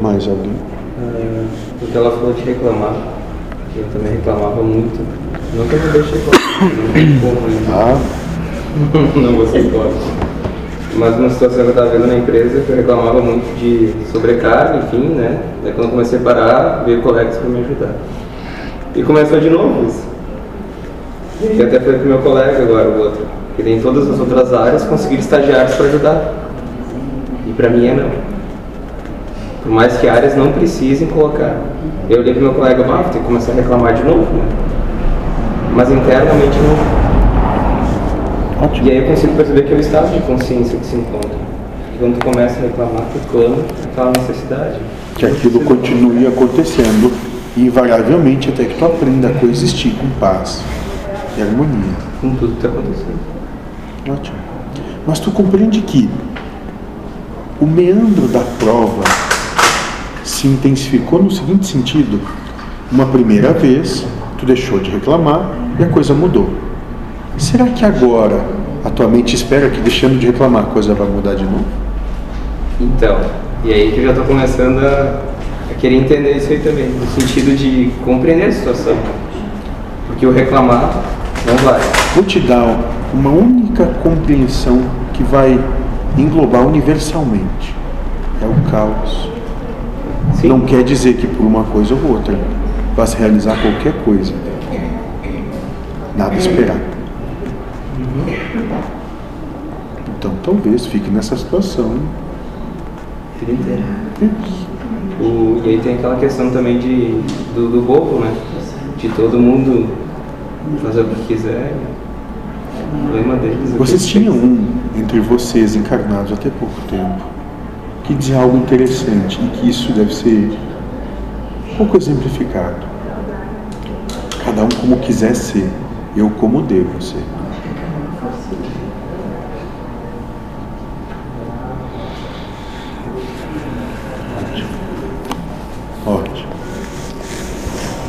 Mais alguém? Ah, porque ela falou de reclamar, eu também reclamava muito. Não que eu não deixe reclamar, não? Ah, vou ser hipócrita. Mas uma situação que eu estava vendo na empresa que eu reclamava muito de sobrecarga, enfim, né? Daí quando eu comecei a parar, veio colegas para me ajudar. E começou de novo isso. E até foi pro meu colega agora, o outro, que tem todas as outras áreas, conseguir estagiários para ajudar. E para mim é não. Por mais que áreas não precisem colocar. Eu olhei pro meu colega, ah, ter que começar a reclamar de novo, né? Mas internamente não. ótimo. E aí eu consigo perceber que é o estado de consciência que se encontra. E quando tu começa a reclamar, tu clama aquela necessidade. Que aquilo continue acontecendo invariavelmente até que tu aprenda a coexistir com paz e harmonia. Com tudo que está acontecendo. Ótimo. Mas tu compreende que o meandro da prova se intensificou no seguinte sentido: uma primeira vez tu deixou de reclamar e a coisa mudou. Será que agora a tua mente espera que deixando de reclamar a coisa vai mudar de novo? Então, e aí que eu já estou começando a, a querer entender isso aí também, no sentido de compreender a situação. Porque o reclamar não vai. Vou te dar uma única compreensão que vai englobar universalmente: é o caos. Sim. Não quer dizer que por uma coisa ou outra vá se realizar qualquer coisa. Nada esperado. Então talvez fique nessa situação. O, e aí tem aquela questão também de, do, do bobo, né? De todo mundo fazer o que quiser. O problema deles. é Vocês que tinham um entre vocês encarnados até pouco tempo que dizia algo interessante e que isso deve ser pouco exemplificado. Cada um como quiser ser, eu como devo ser.